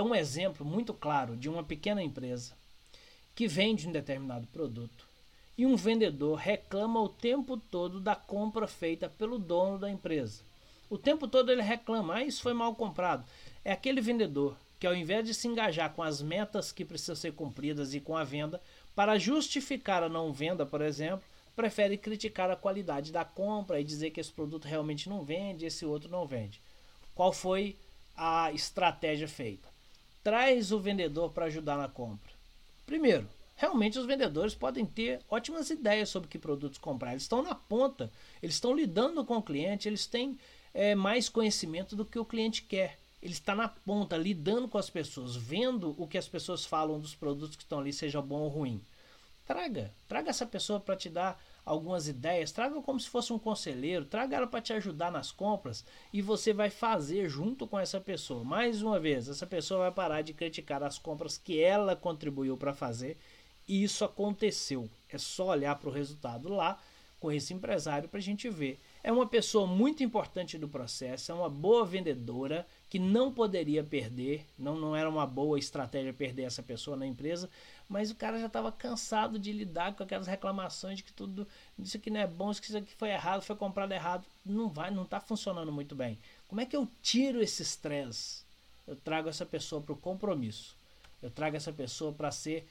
é um exemplo muito claro de uma pequena empresa que vende um determinado produto e um vendedor reclama o tempo todo da compra feita pelo dono da empresa. O tempo todo ele reclama, ah, isso foi mal comprado. É aquele vendedor que ao invés de se engajar com as metas que precisam ser cumpridas e com a venda, para justificar a não venda, por exemplo, prefere criticar a qualidade da compra e dizer que esse produto realmente não vende, esse outro não vende. Qual foi a estratégia feita? Traz o vendedor para ajudar na compra. Primeiro, realmente os vendedores podem ter ótimas ideias sobre que produtos comprar. Eles estão na ponta, eles estão lidando com o cliente, eles têm é, mais conhecimento do que o cliente quer. Ele está na ponta, lidando com as pessoas, vendo o que as pessoas falam dos produtos que estão ali, seja bom ou ruim. Traga, traga essa pessoa para te dar algumas ideias, traga como se fosse um conselheiro, traga ela para te ajudar nas compras e você vai fazer junto com essa pessoa. Mais uma vez, essa pessoa vai parar de criticar as compras que ela contribuiu para fazer e isso aconteceu. É só olhar para o resultado lá com esse empresário para a gente ver é uma pessoa muito importante do processo, é uma boa vendedora que não poderia perder, não, não era uma boa estratégia perder essa pessoa na empresa, mas o cara já estava cansado de lidar com aquelas reclamações de que tudo isso aqui não é bom, isso aqui foi errado, foi comprado errado, não vai, não está funcionando muito bem. Como é que eu tiro esse estresse? Eu trago essa pessoa para o compromisso. Eu trago essa pessoa para ser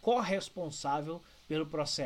corresponsável pelo processo.